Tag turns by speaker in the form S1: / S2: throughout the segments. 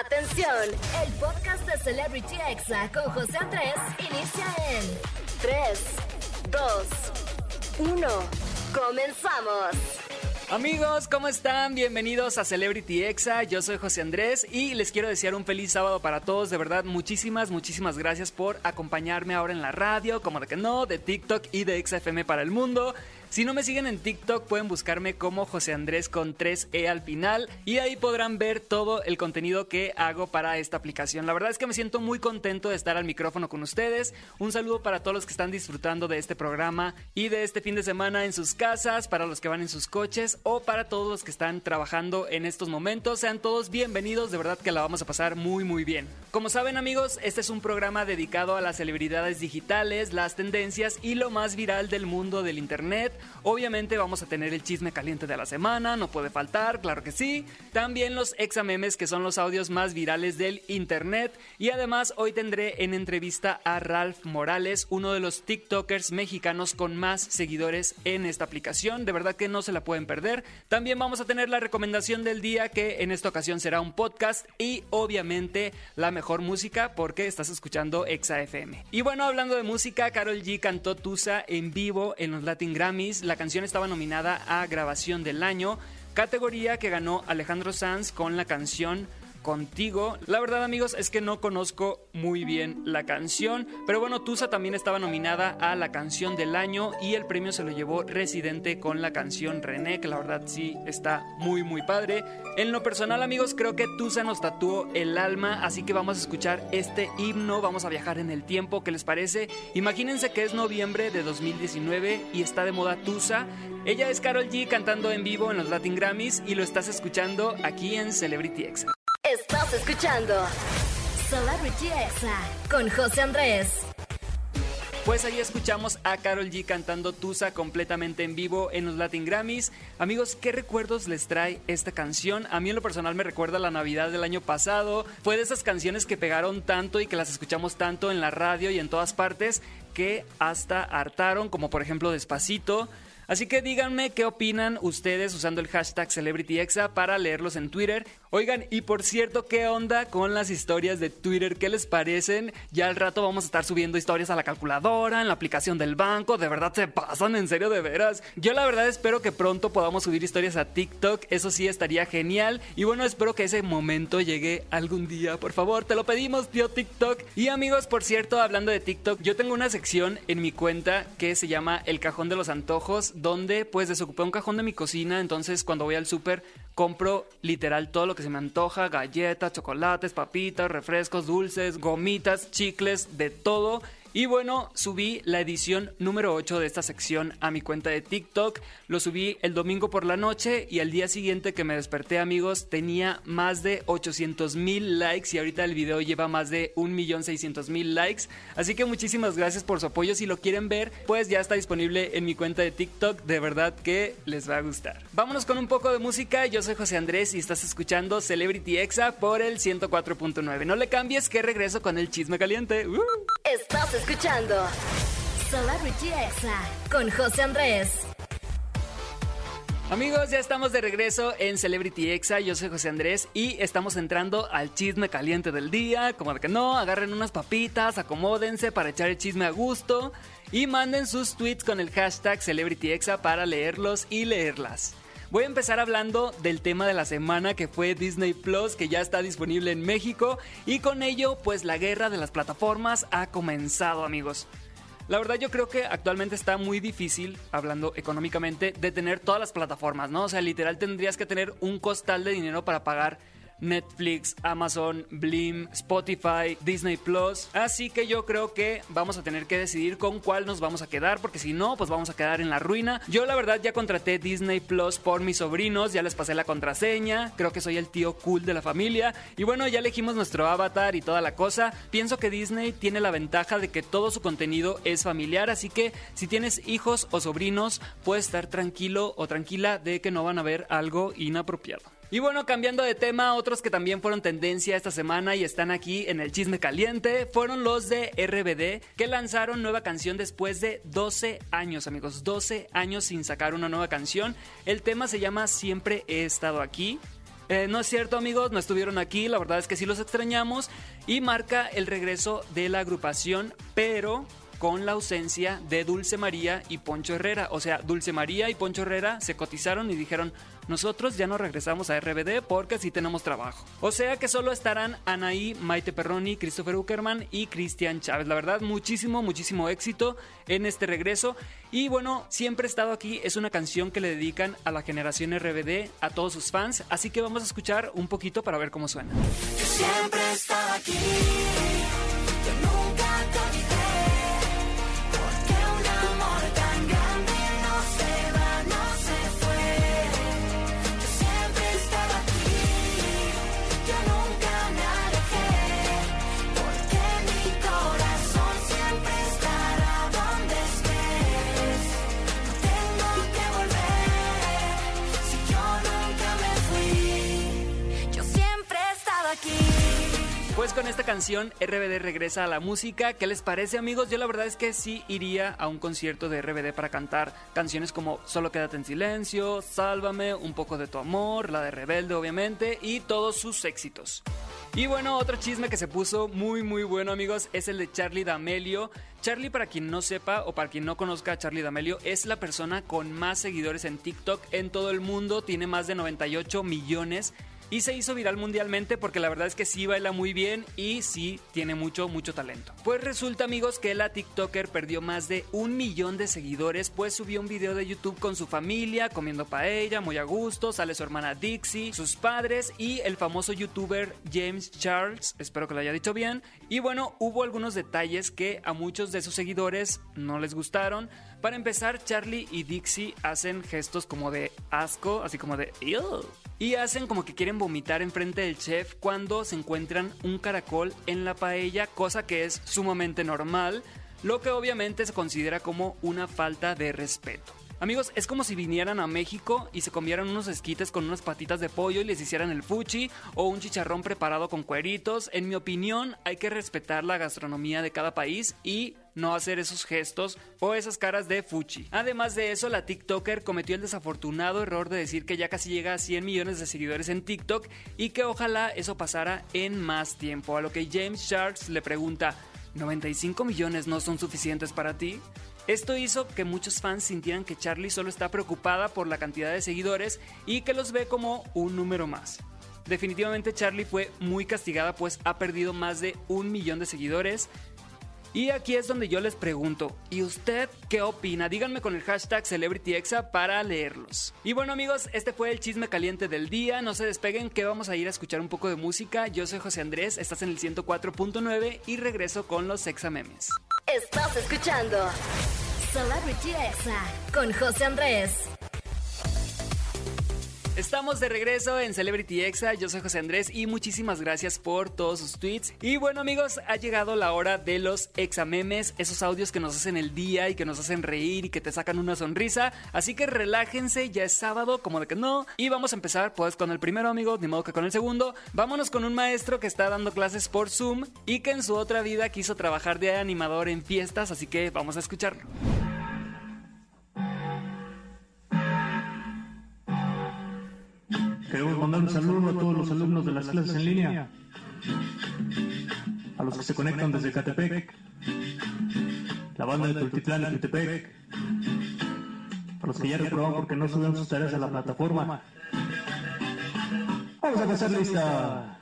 S1: Atención, el podcast de Celebrity Exa con José Andrés inicia en 3, 2, 1. Comenzamos.
S2: Amigos, ¿cómo están? Bienvenidos a Celebrity Exa. Yo soy José Andrés y les quiero desear un feliz sábado para todos. De verdad, muchísimas, muchísimas gracias por acompañarme ahora en la radio, como de que no, de TikTok y de XFM para el mundo. Si no me siguen en TikTok pueden buscarme como José Andrés con 3E al final y ahí podrán ver todo el contenido que hago para esta aplicación. La verdad es que me siento muy contento de estar al micrófono con ustedes. Un saludo para todos los que están disfrutando de este programa y de este fin de semana en sus casas, para los que van en sus coches o para todos los que están trabajando en estos momentos. Sean todos bienvenidos, de verdad que la vamos a pasar muy muy bien. Como saben amigos, este es un programa dedicado a las celebridades digitales, las tendencias y lo más viral del mundo del Internet. Obviamente vamos a tener el chisme caliente de la semana, no puede faltar, claro que sí. También los examemes que son los audios más virales del internet. Y además hoy tendré en entrevista a Ralph Morales, uno de los TikTokers mexicanos con más seguidores en esta aplicación. De verdad que no se la pueden perder. También vamos a tener la recomendación del día que en esta ocasión será un podcast y obviamente la mejor música porque estás escuchando Exa FM. Y bueno, hablando de música, Carol G cantó Tusa en vivo en los Latin Grammys la canción estaba nominada a Grabación del Año, categoría que ganó Alejandro Sanz con la canción contigo. La verdad, amigos, es que no conozco muy bien la canción, pero bueno, Tusa también estaba nominada a la canción del año y el premio se lo llevó Residente con la canción René, que la verdad sí está muy muy padre. En lo personal, amigos, creo que Tusa nos tatuó el alma, así que vamos a escuchar este himno, vamos a viajar en el tiempo, ¿qué les parece? Imagínense que es noviembre de 2019 y está de moda Tusa. Ella es Carol G cantando en vivo en los Latin Grammys y lo estás escuchando aquí en Celebrity X.
S1: Estás escuchando Celebrity con José Andrés.
S2: Pues ahí escuchamos a Carol G cantando Tusa completamente en vivo en los Latin Grammys. Amigos, ¿qué recuerdos les trae esta canción? A mí en lo personal me recuerda la Navidad del año pasado. Fue de esas canciones que pegaron tanto y que las escuchamos tanto en la radio y en todas partes que hasta hartaron, como por ejemplo Despacito. Así que díganme qué opinan ustedes usando el hashtag CelebrityExa para leerlos en Twitter. Oigan, y por cierto, ¿qué onda con las historias de Twitter? ¿Qué les parecen? Ya al rato vamos a estar subiendo historias a la calculadora, en la aplicación del banco. De verdad se pasan, en serio, de veras. Yo la verdad espero que pronto podamos subir historias a TikTok. Eso sí estaría genial. Y bueno, espero que ese momento llegue algún día. Por favor, te lo pedimos, tío TikTok. Y amigos, por cierto, hablando de TikTok, yo tengo una sección en mi cuenta que se llama El Cajón de los Antojos donde pues desocupé un cajón de mi cocina, entonces cuando voy al súper compro literal todo lo que se me antoja, galletas, chocolates, papitas, refrescos, dulces, gomitas, chicles, de todo y bueno, subí la edición número 8 de esta sección a mi cuenta de TikTok. Lo subí el domingo por la noche y al día siguiente que me desperté amigos tenía más de 800 mil likes y ahorita el video lleva más de 1.600.000 likes. Así que muchísimas gracias por su apoyo. Si lo quieren ver, pues ya está disponible en mi cuenta de TikTok. De verdad que les va a gustar. Vámonos con un poco de música. Yo soy José Andrés y estás escuchando Celebrity Exa por el 104.9. No le cambies que regreso con el chisme caliente. ¡Uh!
S1: Escuchando Celebrity Exa con José Andrés.
S2: Amigos, ya estamos de regreso en Celebrity Exa. Yo soy José Andrés y estamos entrando al chisme caliente del día. Como de que no, agarren unas papitas, acomódense para echar el chisme a gusto y manden sus tweets con el hashtag Celebrity Exa para leerlos y leerlas. Voy a empezar hablando del tema de la semana que fue Disney Plus, que ya está disponible en México, y con ello, pues la guerra de las plataformas ha comenzado, amigos. La verdad yo creo que actualmente está muy difícil, hablando económicamente, de tener todas las plataformas, ¿no? O sea, literal tendrías que tener un costal de dinero para pagar Netflix, Amazon, Blim, Spotify, Disney Plus. Así que yo creo que vamos a tener que decidir con cuál nos vamos a quedar, porque si no, pues vamos a quedar en la ruina. Yo la verdad ya contraté Disney Plus por mis sobrinos, ya les pasé la contraseña, creo que soy el tío cool de la familia. Y bueno, ya elegimos nuestro avatar y toda la cosa. Pienso que Disney tiene la ventaja de que todo su contenido es familiar, así que si tienes hijos o sobrinos, puedes estar tranquilo o tranquila de que no van a ver algo inapropiado. Y bueno, cambiando de tema, otros que también fueron tendencia esta semana y están aquí en el chisme caliente fueron los de RBD, que lanzaron nueva canción después de 12 años, amigos, 12 años sin sacar una nueva canción. El tema se llama Siempre he estado aquí. Eh, no es cierto amigos, no estuvieron aquí, la verdad es que sí los extrañamos y marca el regreso de la agrupación, pero con la ausencia de Dulce María y Poncho Herrera. O sea, Dulce María y Poncho Herrera se cotizaron y dijeron, nosotros ya no regresamos a RBD porque sí tenemos trabajo. O sea que solo estarán Anaí, Maite Perroni, Christopher Uckerman y Cristian Chávez. La verdad, muchísimo, muchísimo éxito en este regreso. Y bueno, siempre he estado aquí. Es una canción que le dedican a la generación RBD, a todos sus fans. Así que vamos a escuchar un poquito para ver cómo suena.
S3: siempre he aquí. nunca
S2: Pues RBD regresa a la música. ¿Qué les parece amigos? Yo la verdad es que sí iría a un concierto de RBD para cantar canciones como Solo quédate en silencio, Sálvame, Un poco de tu amor, la de Rebelde obviamente y todos sus éxitos. Y bueno, otro chisme que se puso muy muy bueno amigos es el de Charlie D'Amelio. Charlie para quien no sepa o para quien no conozca a Charlie D'Amelio es la persona con más seguidores en TikTok en todo el mundo, tiene más de 98 millones y se hizo viral mundialmente porque la verdad es que sí baila muy bien y sí tiene mucho, mucho talento. Pues resulta amigos que la TikToker perdió más de un millón de seguidores pues subió un video de YouTube con su familia comiendo paella, muy a gusto, sale su hermana Dixie, sus padres y el famoso youtuber James Charles, espero que lo haya dicho bien, y bueno, hubo algunos detalles que a muchos de sus seguidores no les gustaron. Para empezar, Charlie y Dixie hacen gestos como de asco, así como de y hacen como que quieren vomitar enfrente del chef cuando se encuentran un caracol en la paella, cosa que es sumamente normal, lo que obviamente se considera como una falta de respeto. Amigos, es como si vinieran a México y se comieran unos esquites con unas patitas de pollo y les hicieran el fuchi o un chicharrón preparado con cueritos. En mi opinión, hay que respetar la gastronomía de cada país y no hacer esos gestos o esas caras de fuchi. Además de eso, la TikToker cometió el desafortunado error de decir que ya casi llega a 100 millones de seguidores en TikTok y que ojalá eso pasara en más tiempo. A lo que James Sharks le pregunta, ¿95 millones no son suficientes para ti? Esto hizo que muchos fans sintieran que Charlie solo está preocupada por la cantidad de seguidores y que los ve como un número más. Definitivamente Charlie fue muy castigada pues ha perdido más de un millón de seguidores, y aquí es donde yo les pregunto, ¿y usted qué opina? Díganme con el hashtag CelebrityExa para leerlos. Y bueno amigos, este fue el chisme caliente del día. No se despeguen que vamos a ir a escuchar un poco de música. Yo soy José Andrés, estás en el 104.9 y regreso con los Exa Memes.
S1: Estás escuchando Celebrity Exa con José Andrés.
S2: Estamos de regreso en Celebrity Exa, yo soy José Andrés y muchísimas gracias por todos sus tweets. Y bueno amigos, ha llegado la hora de los examemes, esos audios que nos hacen el día y que nos hacen reír y que te sacan una sonrisa. Así que relájense, ya es sábado, como de que no. Y vamos a empezar pues con el primero amigo, ni modo que con el segundo. Vámonos con un maestro que está dando clases por Zoom y que en su otra vida quiso trabajar de animador en fiestas, así que vamos a escucharlo.
S4: Saludo a todos los alumnos de las clases en línea, a los que se conectan desde Catepec, la banda de Tultitlán y Catepec, a los que ya reprobaron porque no suben sus tareas a la plataforma. Vamos a pasar lista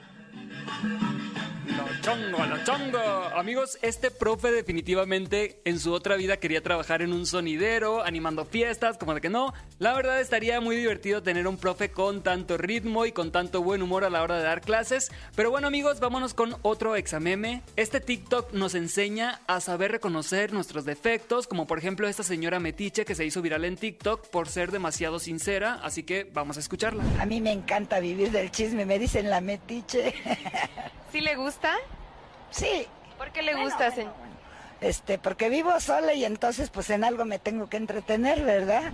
S2: chongo, lo chongo. Amigos, este profe definitivamente en su otra vida quería trabajar en un sonidero, animando fiestas, como de que no. La verdad estaría muy divertido tener un profe con tanto ritmo y con tanto buen humor a la hora de dar clases. Pero bueno amigos, vámonos con otro exameme. Este TikTok nos enseña a saber reconocer nuestros defectos, como por ejemplo esta señora Metiche que se hizo viral en TikTok por ser demasiado sincera, así que vamos a escucharla.
S5: A mí me encanta vivir del chisme, me dicen la Metiche.
S6: ¿Sí le gusta?
S5: Sí.
S6: ¿Por qué le gusta, señor?
S5: Este, porque vivo sola y entonces pues en algo me tengo que entretener, ¿verdad?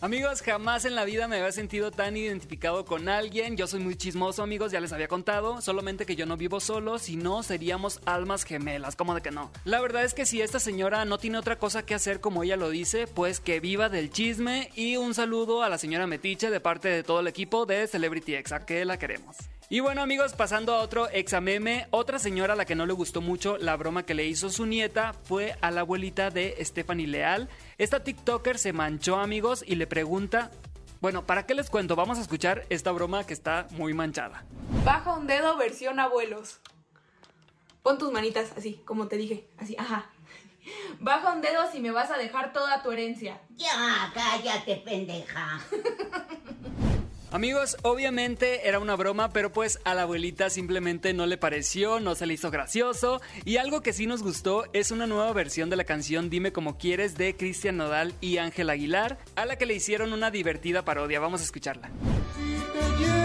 S2: Amigos, jamás en la vida me había sentido tan identificado con alguien. Yo soy muy chismoso, amigos, ya les había contado. Solamente que yo no vivo solo, si no seríamos almas gemelas. ¿Cómo de que no? La verdad es que si esta señora no tiene otra cosa que hacer como ella lo dice, pues que viva del chisme. Y un saludo a la señora Metiche de parte de todo el equipo de Celebrity X, a que la queremos. Y bueno amigos, pasando a otro exameme, otra señora a la que no le gustó mucho la broma que le hizo su nieta fue a la abuelita de Stephanie Leal. Esta TikToker se manchó amigos y le pregunta, bueno, ¿para qué les cuento? Vamos a escuchar esta broma que está muy manchada.
S7: Baja un dedo versión abuelos. Pon tus manitas así, como te dije, así, ajá. Baja un dedo si me vas a dejar toda tu herencia.
S8: Ya, cállate, pendeja.
S2: Amigos, obviamente era una broma, pero pues a la abuelita simplemente no le pareció, no se le hizo gracioso. Y algo que sí nos gustó es una nueva versión de la canción Dime como quieres de Cristian Nodal y Ángel Aguilar, a la que le hicieron una divertida parodia. Vamos a escucharla.
S9: Como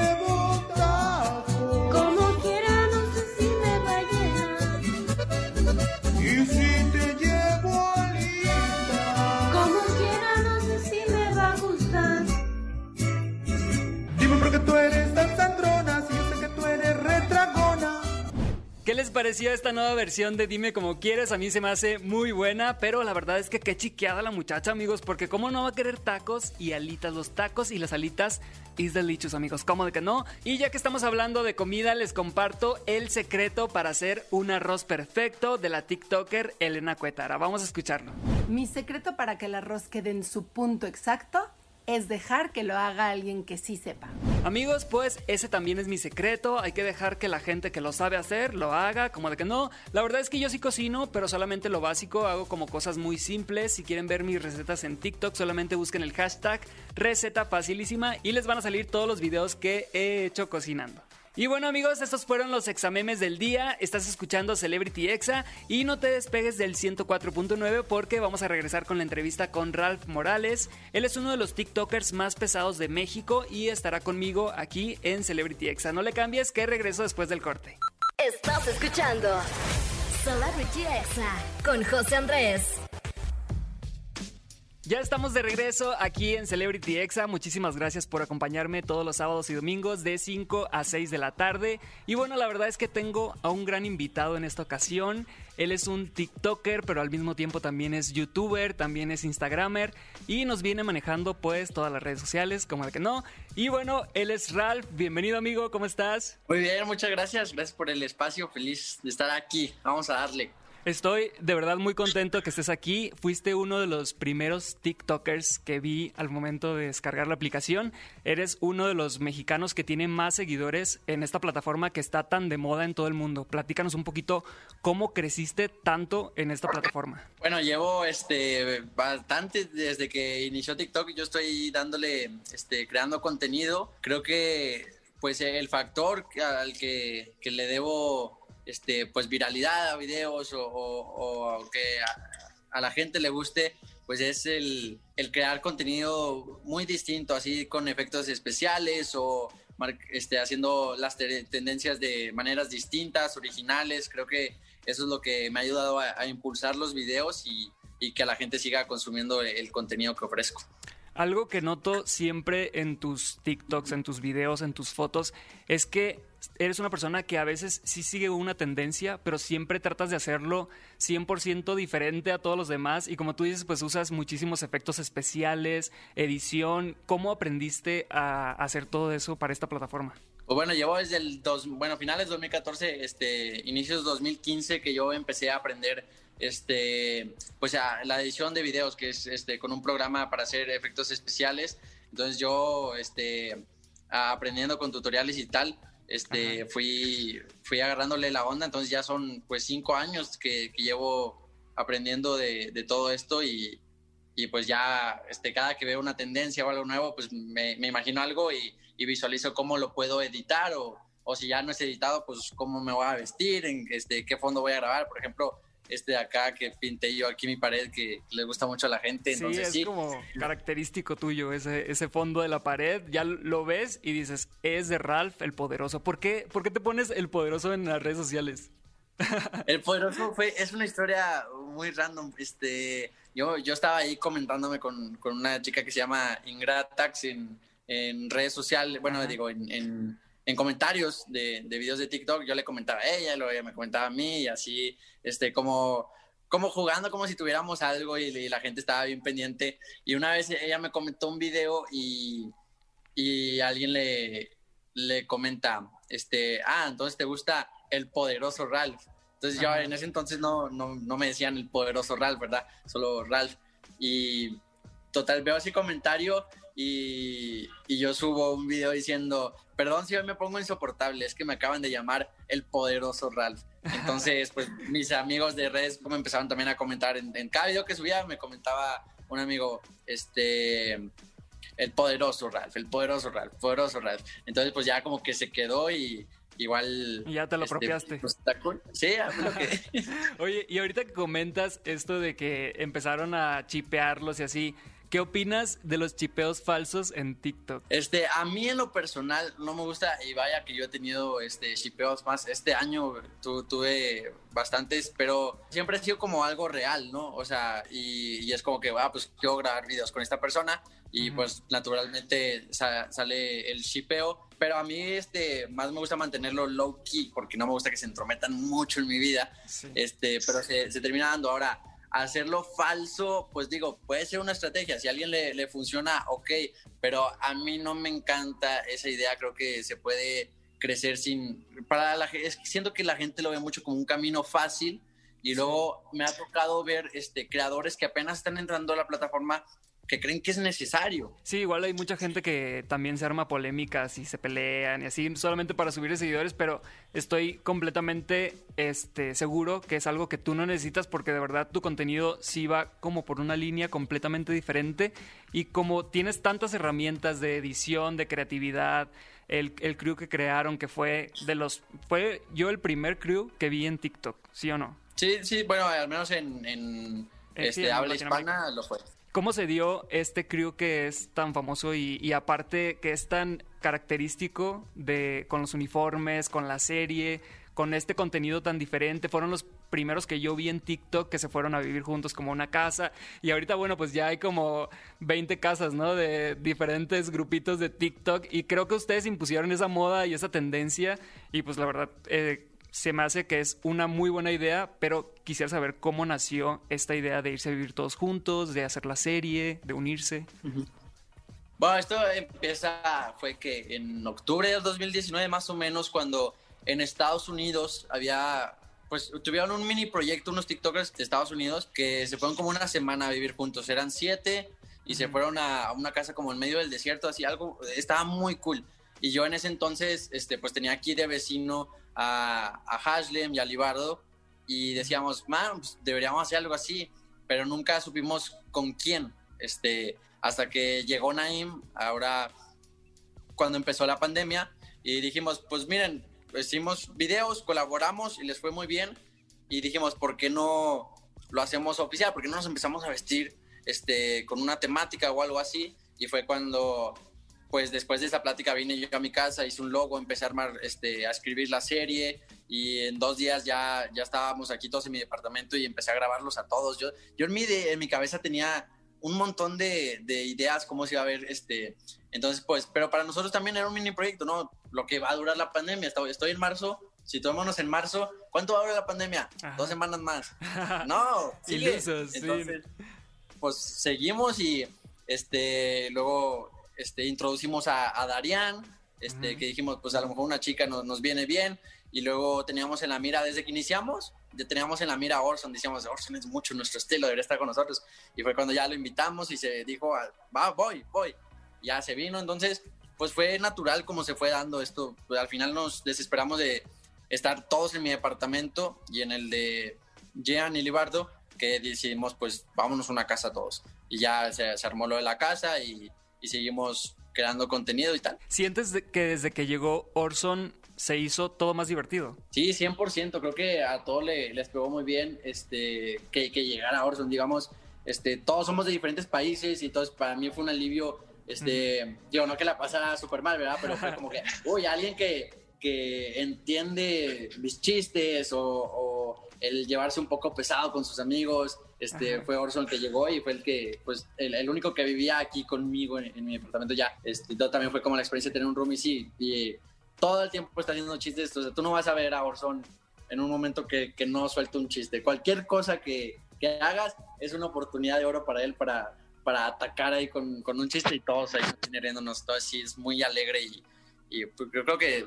S3: ¿Qué
S2: les pareció esta nueva versión de Dime como quieres? A mí se me hace muy buena, pero la verdad es que qué chiqueada la muchacha, amigos, porque cómo no va a querer tacos y alitas, los tacos y las alitas is delicious, amigos, ¿cómo de que no? Y ya que estamos hablando de comida, les comparto el secreto para hacer un arroz perfecto de la TikToker Elena Cuetara. Vamos a escucharlo.
S10: Mi secreto para que el arroz quede en su punto exacto es dejar que lo haga alguien que sí sepa.
S2: Amigos, pues ese también es mi secreto. Hay que dejar que la gente que lo sabe hacer lo haga, como de que no. La verdad es que yo sí cocino, pero solamente lo básico. Hago como cosas muy simples. Si quieren ver mis recetas en TikTok, solamente busquen el hashtag receta facilísima y les van a salir todos los videos que he hecho cocinando. Y bueno amigos, estos fueron los examemes del día. Estás escuchando Celebrity Exa y no te despegues del 104.9 porque vamos a regresar con la entrevista con Ralph Morales. Él es uno de los TikTokers más pesados de México y estará conmigo aquí en Celebrity Exa. No le cambies que regreso después del corte.
S1: Estás escuchando Celebrity Exa con José Andrés.
S2: Ya estamos de regreso aquí en Celebrity Exa. Muchísimas gracias por acompañarme todos los sábados y domingos de 5 a 6 de la tarde. Y bueno, la verdad es que tengo a un gran invitado en esta ocasión. Él es un TikToker, pero al mismo tiempo también es YouTuber, también es Instagramer y nos viene manejando pues todas las redes sociales, como de que no. Y bueno, él es Ralph. Bienvenido amigo, ¿cómo estás?
S11: Muy bien, muchas gracias. Gracias por el espacio. Feliz de estar aquí. Vamos a darle.
S2: Estoy de verdad muy contento que estés aquí. Fuiste uno de los primeros TikTokers que vi al momento de descargar la aplicación. Eres uno de los mexicanos que tiene más seguidores en esta plataforma que está tan de moda en todo el mundo. Platícanos un poquito cómo creciste tanto en esta plataforma.
S11: Bueno, llevo este bastante desde que inició TikTok. Yo estoy dándole, este, creando contenido. Creo que pues el factor al que, que le debo este, pues viralidad a videos o, que a, la gente le guste, pues es el, crear contenido muy distinto, así con efectos especiales o este, haciendo las te- tendencias de maneras distintas, originales. Creo que eso es lo que me ha ayudado a, a impulsar los videos y, y que la gente siga consumiendo el contenido que ofrezco.
S2: Algo que noto siempre en tus TikToks, en tus videos, en tus fotos, es que eres una persona que a veces sí sigue una tendencia, pero siempre tratas de hacerlo 100% diferente a todos los demás. Y como tú dices, pues usas muchísimos efectos especiales, edición. ¿Cómo aprendiste a hacer todo eso para esta plataforma?
S11: Pues bueno, llevo desde el dos, bueno, finales 2014, este, inicios 2015 que yo empecé a aprender este, pues a la edición de videos, que es este, con un programa para hacer efectos especiales. Entonces yo, este, aprendiendo con tutoriales y tal, este, fui, fui agarrándole la onda. Entonces ya son pues cinco años que, que llevo aprendiendo de, de todo esto y, y pues ya este, cada que veo una tendencia o algo nuevo, pues me, me imagino algo y, y visualizo cómo lo puedo editar o, o si ya no es editado, pues cómo me voy a vestir, en este, qué fondo voy a grabar. Por ejemplo, este de acá que pinté yo aquí mi pared que le gusta mucho a la gente.
S2: Sí, es
S11: sí,
S2: como característico tuyo ese, ese fondo de la pared. Ya lo ves y dices, es de Ralph el Poderoso. ¿Por qué, ¿Por qué te pones el Poderoso en las redes sociales?
S11: El poderoso fue, es una historia muy random. Este, yo, yo estaba ahí comentándome con, con una chica que se llama Ingratax en, en redes sociales, bueno, digo, en, en, en comentarios de, de, videos de TikTok, yo le comentaba a ella, luego ella me comentaba a mí y así, este, como, como jugando como si tuviéramos algo y, y la gente estaba bien pendiente. Y una vez ella me comentó un video y, y alguien le, le comenta, este, ah, entonces te gusta el poderoso Ralph. Entonces yo en ese entonces no, no, no, me decían el poderoso Ralph, ¿verdad? Solo Ralph. Y total, veo ese comentario y, y, yo subo un video diciendo, perdón si hoy me pongo insoportable, es que me acaban de llamar el poderoso Ralph. Entonces, pues mis amigos de redes como empezaron también a comentar en, en cada video que subía, me comentaba un amigo, este, el poderoso Ralph, el poderoso Ralph, poderoso Ralph. Entonces, pues ya como que se quedó y igual.
S2: Y ya te lo este, apropiaste.
S11: Pues. Sí, lo que...
S2: Oye, y ahorita que comentas esto de que empezaron a chipearlos y así. ¿Qué opinas de los chipeos falsos en TikTok?
S11: Este, a mí en lo personal no me gusta y vaya que yo he tenido este chipeos más este año tu, tuve bastantes, pero siempre ha sido como algo real, ¿no? O sea, y, y es como que, ah, pues quiero grabar videos con esta persona y pues naturalmente sa sale el shipeo, pero a mí este más me gusta mantenerlo low key porque no me gusta que se entrometan mucho en mi vida, sí. este, pero se, se, termina dando ahora hacerlo falso, pues digo, puede ser una estrategia, si a alguien le, le funciona, ok, pero a mí no me encanta esa idea, creo que se puede crecer sin, para la siento que la gente lo ve mucho como un camino fácil y luego me ha tocado ver este, creadores que apenas están entrando a la plataforma que creen que es necesario.
S2: Sí, igual hay mucha gente que también se arma polémicas y se pelean y así solamente para subir seguidores, pero estoy completamente este, seguro que es algo que tú no necesitas porque de verdad tu contenido sí va como por una línea completamente diferente y como tienes tantas herramientas de edición, de creatividad, el, el crew que crearon que fue de los fue yo el primer crew que vi en TikTok, ¿sí o no?
S11: Sí, sí, bueno, al menos en, en este, sí, en habla hispana lo fue.
S2: ¿Cómo se dio este crew que es tan famoso y, aparte que es tan característico de con los uniformes, con la serie, con este contenido tan diferente? Fueron los primeros que yo vi en TikTok que se fueron a vivir juntos como una casa y ahorita bueno pues ya hay como 20 casas, ¿no? De diferentes grupitos de TikTok y creo que ustedes impusieron esa moda y esa tendencia y pues la verdad eh, se me hace que es una muy buena idea, pero quisiera saber cómo nació esta idea de irse a vivir todos juntos, de hacer la serie, de unirse.
S11: Uh -huh. Bueno, esto empieza, fue que en octubre del 2019 más o menos, cuando en Estados Unidos había, pues tuvieron un mini proyecto, unos TikTokers de Estados Unidos, que se fueron como una semana a vivir juntos, eran siete y se fueron a, a una casa como en medio del desierto, así algo, estaba muy cool. Y yo en ese entonces, este, pues tenía aquí de vecino a, a Haslem y a Libardo y decíamos, man, pues deberíamos hacer algo así, pero nunca supimos con quién, este, hasta que llegó Naim, ahora cuando empezó la pandemia, y dijimos, pues miren, hicimos videos, colaboramos y les fue muy bien, y dijimos, ¿por qué no lo hacemos oficial? ¿Por qué no nos empezamos a vestir este, con una temática o algo así? Y fue cuando pues después de esa plática vine yo a mi casa, hice un logo, empecé a armar, este, a escribir la serie y en dos días ya, ya estábamos aquí todos en mi departamento y empecé a grabarlos a todos. Yo, yo en, mi de, en mi cabeza tenía un montón de, de, ideas cómo se iba a ver este. Entonces, pues, pero para nosotros también era un mini proyecto, ¿no? Lo que va a durar la pandemia. Estoy, estoy en marzo, si tomémonos en marzo, ¿cuánto va a durar la pandemia? Ajá. Dos semanas más. no, sigue. Entonces, sí. pues seguimos y este, luego este, introducimos a, a Darian, este, uh -huh. que dijimos, pues a lo mejor una chica nos, nos, viene bien, y luego teníamos en la mira, desde que iniciamos, ya teníamos en la mira a Orson, decíamos, Orson es mucho nuestro estilo, debería estar con nosotros, y fue cuando ya lo invitamos y se dijo, ah, va, voy, voy, ya se vino, entonces, pues fue natural como se fue dando esto, pues al final nos desesperamos de estar todos en mi departamento y en el de Jean y Libardo, que decidimos, pues vámonos a una casa todos, y ya se, se armó lo de la casa y y seguimos creando contenido y tal.
S2: ¿Sientes que desde que llegó Orson se hizo todo más divertido?
S11: Sí, 100%. Creo que a todos le, les pegó muy bien este, que, que llegara Orson. Digamos, este, todos somos de diferentes países y entonces para mí fue un alivio. Este, mm. Digo, no que la pasara súper mal, ¿verdad? Pero fue como que, uy, alguien que, que entiende mis chistes o, o el llevarse un poco pesado con sus amigos, Este,
S2: Ajá.
S11: fue Orson el que llegó y fue el que, pues, el, el único que vivía aquí conmigo en, en mi departamento ya. Este, todo también fue como la experiencia de tener un roomie, sí, y todo el tiempo está haciendo chistes, o sea, tú no vas a ver a Orson en un momento que, que no suelte un chiste. Cualquier cosa que, que hagas es una oportunidad de oro para él para, para atacar ahí con, con un chiste y todos ahí riéndonos, todo así, es muy alegre y, y pues, yo creo que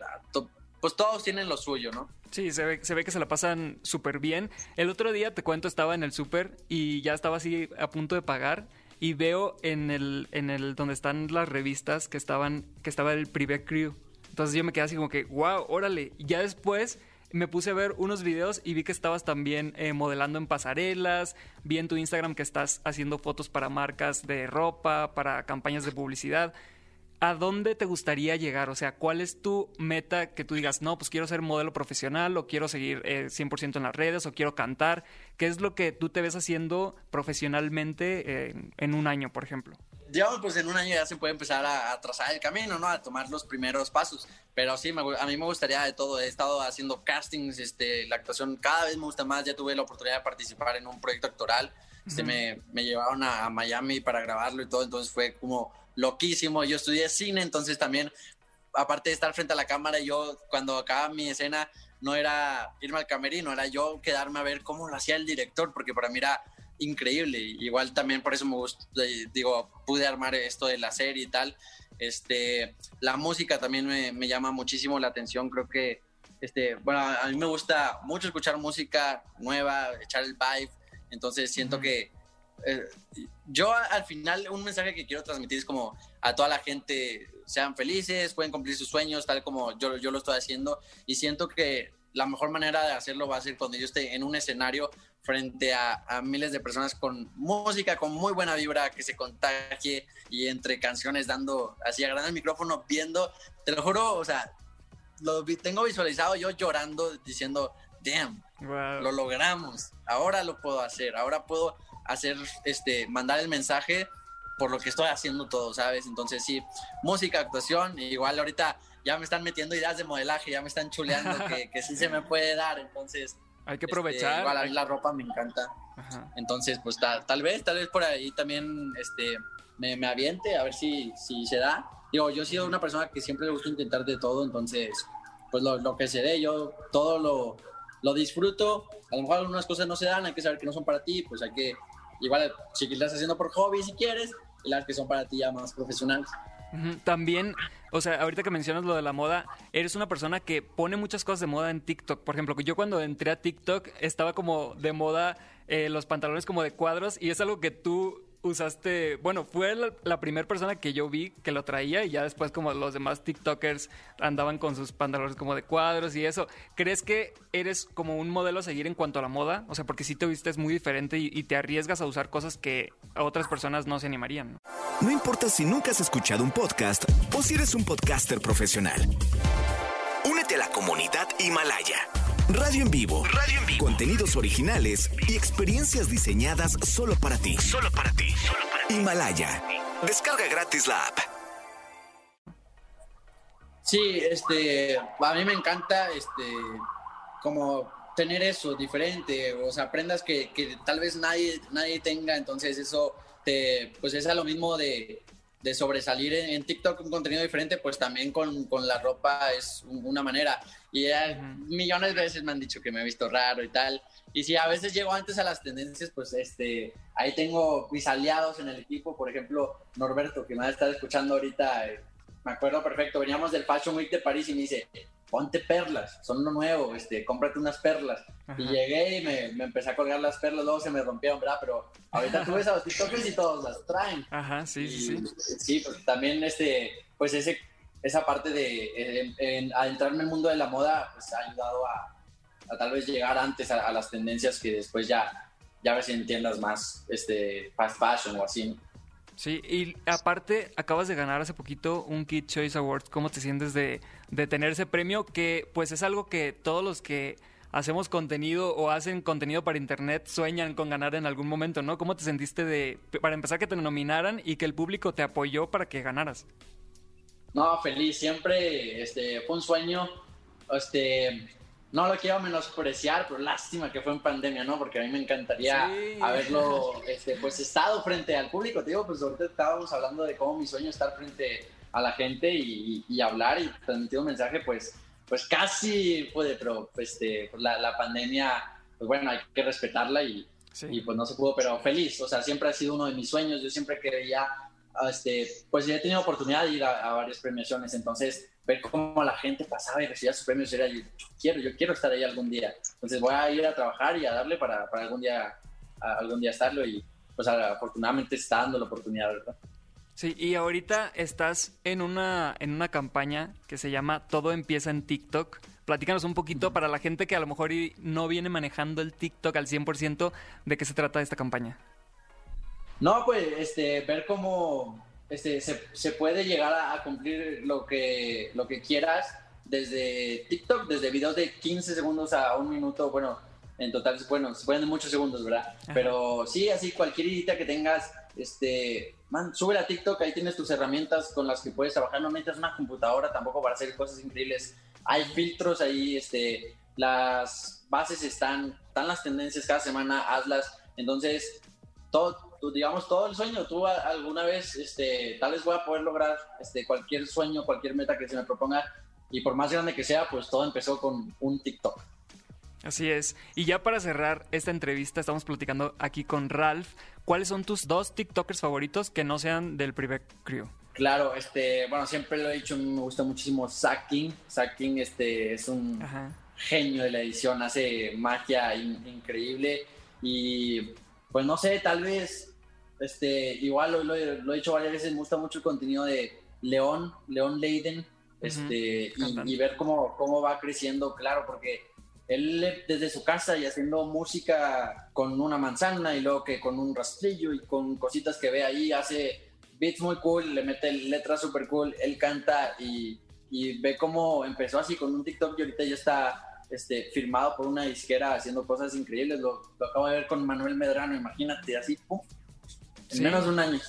S11: pues todos tienen lo suyo, ¿no?
S2: Sí, se ve, que se la pasan súper bien. El otro día, te cuento, estaba en el súper y ya estaba así a punto de pagar y veo en el, en el donde están las revistas que estaban, que estaba el Privé Crew. Entonces yo me quedé así como que, wow, órale. Ya después me puse a ver unos videos y vi que estabas también eh, modelando en pasarelas, vi en tu Instagram que estás haciendo fotos para marcas de ropa, para campañas de publicidad. ¿A dónde te gustaría llegar? O sea, ¿cuál es tu meta que tú digas, no, pues quiero ser modelo profesional o quiero seguir eh, 100% en las redes o quiero cantar? ¿Qué es lo que tú te ves haciendo profesionalmente eh, en un año, por ejemplo?
S11: Digamos, pues en un año ya se puede empezar a, a trazar el camino, ¿no? A tomar los primeros pasos. Pero sí, me a mí me gustaría de todo. He estado haciendo castings, este, la actuación cada vez me gusta más. Ya tuve la oportunidad de participar en un proyecto actoral. Este, me, me llevaron a, a Miami para grabarlo y todo, entonces fue como loquísimo. Yo estudié cine, entonces también, aparte de estar frente a la cámara, yo cuando acababa mi escena no era irme al camerino, era yo quedarme a ver cómo lo hacía el director, porque para mí era increíble. Igual también por eso me gustó, digo, pude armar esto de la serie y tal. Este, la música también me, me llama muchísimo la atención, creo que, este, bueno, a mí me gusta mucho escuchar música nueva, echar el vibe, entonces siento que eh, yo al final un mensaje que quiero transmitir es como a toda la gente, sean felices, pueden cumplir sus sueños, tal como yo, yo lo estoy haciendo, y siento que la mejor manera de hacerlo va a ser cuando yo esté en un escenario frente a, a miles de personas con música, con muy buena vibra, que se contagie y entre canciones dando, así agarrando el micrófono, viendo, te lo juro, o sea, lo vi- tengo visualizado yo llorando, diciendo, damn, lo logramos, ahora lo puedo hacer, ahora puedo hacer, este, mandar el mensaje por lo que estoy haciendo todo, ¿sabes? Entonces sí, música, actuación, igual ahorita ya me están metiendo ideas de modelaje, ya me están chuleando que, que sí se me puede dar, entonces...
S2: Hay que
S11: este,
S2: aprovechar.
S11: igual a mí la ropa me encanta.
S2: Ajá.
S11: Entonces, pues ta- tal vez, tal vez por ahí también este, me, me aviente a ver si, si se da. Digo, yo he sido una persona que siempre le gusta intentar de todo, entonces, pues lo, lo que se dé, yo todo lo, lo disfruto. A lo mejor algunas cosas no se dan, hay que saber que no son para ti, pues hay que, igual, seguirlas haciendo por hobby si quieres, y las que son para ti ya más profesionales.
S2: También, o sea, ahorita que mencionas lo de la moda, eres una persona que pone muchas cosas de moda en TikTok. Por ejemplo, yo cuando entré a TikTok estaba como de moda eh, los pantalones como de cuadros y es algo que tú usaste, bueno, fue la, primera persona que yo vi que lo traía y ya después como los demás TikTokers andaban con sus pantalones como de cuadros y eso. ¿Crees que eres como un modelo a seguir en cuanto a la moda? O sea, porque si te vistes muy diferente y, te arriesgas a usar cosas que a otras personas no se animarían. No
S12: importa si nunca has escuchado un podcast o si eres un podcaster profesional. Únete a la comunidad Himalaya. Radio en vivo. Radio en vivo. Contenidos originales y experiencias diseñadas solo para ti. Solo para ti. Himalaya. Descarga gratis la app.
S11: Sí, este, a mí me encanta, este, como tener eso diferente, o sea, prendas que, que tal vez nadie, nadie tenga, entonces eso te, pues es a lo mismo de, de sobresalir en, TikTok un contenido diferente, pues también con, con la ropa es un- una manera. Y ya millones de veces me han dicho que me he visto raro y tal. Y si a veces llego antes a las tendencias, pues este, ahí tengo mis aliados en el equipo, por ejemplo, Norberto, que me va a estar escuchando ahorita, eh, me acuerdo perfecto, veníamos del Fashion Week de París y me dice, ponte perlas, son lo nuevo, este, cómprate unas perlas.
S2: Ajá.
S11: Y llegué y me, me empecé a colgar las perlas, luego se me rompieron, ¿verdad? Pero ahorita tú ves a los TikTokers y todos las traen.
S2: Ajá, sí, sí, sí.
S11: Sí, pues también este, pues ese, esa parte de eh, en- adentrarme en el mundo de la moda, pues ha ayudado a, a tal vez llegar antes a, a las tendencias que después ya, ya ves en tiendas más este, fast fashion o así.
S2: Sí, y aparte acabas de ganar hace poquito un Kid Choice Awards. ¿Cómo te sientes de, de tener ese premio? Que pues es algo que todos los que hacemos contenido o hacen contenido para internet sueñan con ganar en algún momento, ¿no? ¿Cómo te sentiste de, para empezar, que te nominaran y que el público te apoyó para que ganaras?
S11: No, feliz, siempre este, fue un sueño. Este, no lo quiero menospreciar, pero lástima que fue en pandemia, ¿no? Porque a mí me encantaría haberlo, este, pues, estado frente al público. Te digo, pues ahorita estábamos hablando de cómo mi sueño es estar frente a la gente y, y hablar y transmitir un mensaje, pues, pues casi puede, pero este, pues, la, la pandemia, pues bueno, hay que respetarla y, y pues no se pudo, pero feliz, o sea, siempre ha sido uno de mis sueños, yo siempre quería, este, pues ya he tenido oportunidad de ir a, varias premiaciones, entonces ver cómo la gente pasaba y recibía sus premios era yo, quiero, yo quiero estar ahí algún día, entonces voy a ir a trabajar y a darle para, para algún día, algún día estarlo y pues afortunadamente está dando la oportunidad, ¿verdad?
S2: Sí, y ahorita estás en una, en una campaña que se llama Todo empieza en TikTok. Platícanos un poquito para la gente que a lo mejor no viene manejando el TikTok al 100%, ¿de qué se trata esta campaña?
S11: No, pues este, ver cómo este, se, puede llegar a, cumplir lo que, lo que quieras desde TikTok, desde videos de 15 segundos a un minuto, bueno, en total, bueno, se pueden de muchos segundos, ¿verdad? Pero sí, así cualquier idea que tengas, este, man, sube a TikTok, ahí tienes tus herramientas con las que puedes trabajar, no necesitas una computadora tampoco para hacer cosas increíbles, hay filtros ahí, este, las bases están, están las tendencias cada semana, hazlas, entonces, todo, digamos, todo el sueño, tú alguna vez, este, tal vez voy a poder lograr este, cualquier sueño, cualquier meta que se me proponga, y por más grande que sea, pues todo empezó con un TikTok.
S2: Así es. Y ya para cerrar esta entrevista, estamos platicando aquí con Ralph. ¿Cuáles son tus dos TikTokers favoritos que no sean del Privé Crew?
S11: Claro, este, bueno, siempre lo he dicho, me gusta muchísimo Zack King. King este, es un genio de la edición, hace magia increíble. Y pues no sé, tal vez, este, igual lo, lo, he dicho varias veces, me gusta mucho el contenido de León, León Leiden, este, y, y, ver cómo, cómo va creciendo, claro, porque él desde su casa y haciendo música con una manzana y luego que con un rastrillo y con cositas que ve ahí, hace beats muy cool, le mete letras super cool, él canta y, y ve cómo empezó así con un TikTok y ahorita ya está este, firmado por una disquera haciendo cosas increíbles. Lo, acabo de ver con Manuel Medrano, imagínate, así, en menos de un año.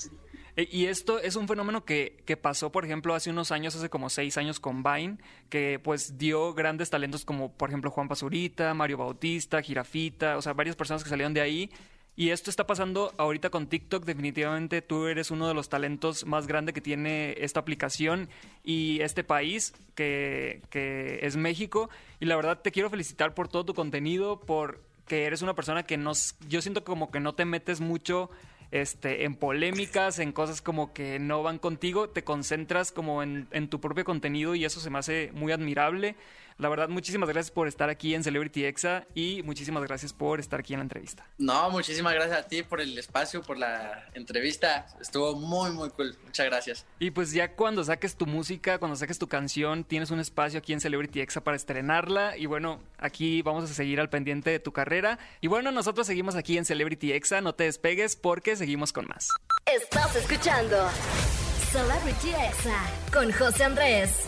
S2: E, y esto es un fenómeno que, que, pasó, por ejemplo, hace unos años, hace como seis años con Vine, que pues dio grandes talentos como, por ejemplo, Juan Pazurita, Mario Bautista, Girafita, o sea, varias personas que salieron de ahí. Y esto está pasando ahorita con TikTok. Definitivamente tú eres uno de los talentos más grandes que tiene esta aplicación y este país, que, que es México. Y la verdad te quiero felicitar por todo tu contenido, por que eres una persona que nos, yo siento como que no te metes mucho este, en polémicas, en cosas como que no van contigo, te concentras como en, en, tu propio contenido y eso se me hace muy admirable. La verdad, muchísimas gracias por estar aquí en Celebrity Exa y muchísimas gracias por estar aquí en la entrevista.
S11: No, muchísimas gracias a ti por el espacio, por la entrevista. Estuvo muy, muy cool. Muchas gracias.
S2: Y pues ya cuando saques tu música, cuando saques tu canción, tienes un espacio aquí en Celebrity Exa para estrenarla. Y bueno, aquí vamos a seguir al pendiente de tu carrera. Y bueno, nosotros seguimos aquí en Celebrity Exa. No te despegues porque seguimos con más.
S1: Estás escuchando Celebrity Exa con José Andrés.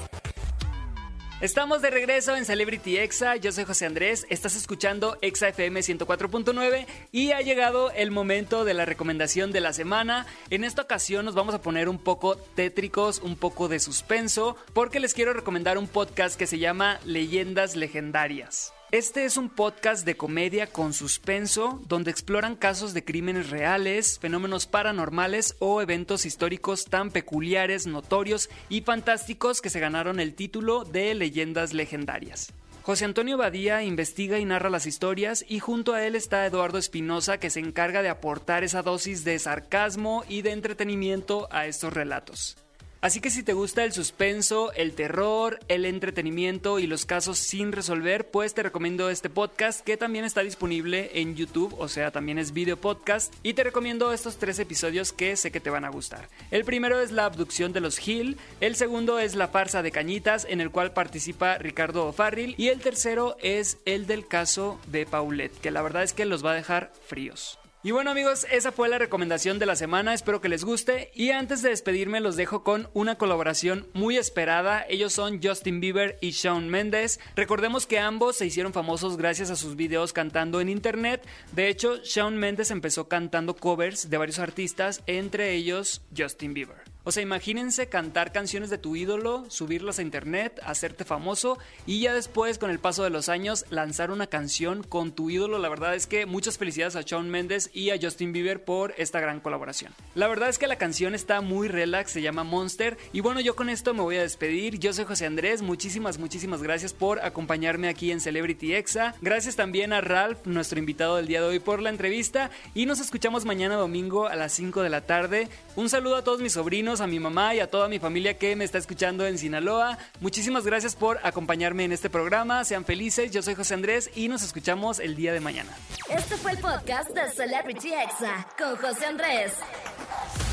S2: Estamos de regreso en Celebrity Exa. Yo soy José Andrés. Estás escuchando Exa FM 104.9 y ha llegado el momento de la recomendación de la semana. En esta ocasión nos vamos a poner un poco tétricos, un poco de suspenso, porque les quiero recomendar un podcast que se llama Leyendas Legendarias. Este es un podcast de comedia con suspenso donde exploran casos de crímenes reales, fenómenos paranormales o eventos históricos tan peculiares, notorios y fantásticos que se ganaron el título de leyendas legendarias. José Antonio Badía investiga y narra las historias y junto a él está Eduardo Espinosa que se encarga de aportar esa dosis de sarcasmo y de entretenimiento a estos relatos. Así que si te gusta el suspenso, el terror, el entretenimiento y los casos sin resolver, pues te recomiendo este podcast que también está disponible en YouTube, o sea, también es video podcast. Y te recomiendo estos tres episodios que sé que te van a gustar. El primero es la abducción de los Hill, el segundo es la farsa de Cañitas, en el cual participa Ricardo O'Farrill, y el tercero es el del caso de Paulette, que la verdad es que los va a dejar fríos. Y bueno amigos, esa fue la recomendación de la semana, espero que les guste. Y antes de despedirme los dejo con una colaboración muy esperada, ellos son Justin Bieber y Shawn Mendes. Recordemos que ambos se hicieron famosos gracias a sus videos cantando en internet. De hecho, Shawn Mendes empezó cantando covers de varios artistas, entre ellos Justin Bieber. O sea, imagínense cantar canciones de tu ídolo, subirlas a internet, hacerte famoso y ya después, con el paso de los años, lanzar una canción con tu ídolo. La verdad es que muchas felicidades a Shawn Mendes y a Justin Bieber por esta gran colaboración. La verdad es que la canción está muy relax, se llama Monster. Y bueno, yo con esto me voy a despedir. Yo soy José Andrés, muchísimas, muchísimas gracias por acompañarme aquí en Celebrity Exa. Gracias también a Ralph, nuestro invitado del día de hoy, por la entrevista. Y nos escuchamos mañana domingo a las 5 de la tarde. Un saludo a todos mis sobrinos, a mi mamá y a toda mi familia que me está escuchando en Sinaloa. Muchísimas gracias por acompañarme en este programa. Sean felices, yo soy José Andrés y nos escuchamos el día de mañana.
S1: Este fue el podcast de Celebrity Exa con José Andrés.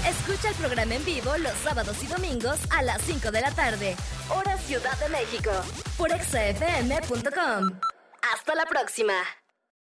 S1: Escucha el programa en vivo los sábados y domingos a las 5 de la tarde, hora Ciudad de México, por exafm.com. Hasta la próxima.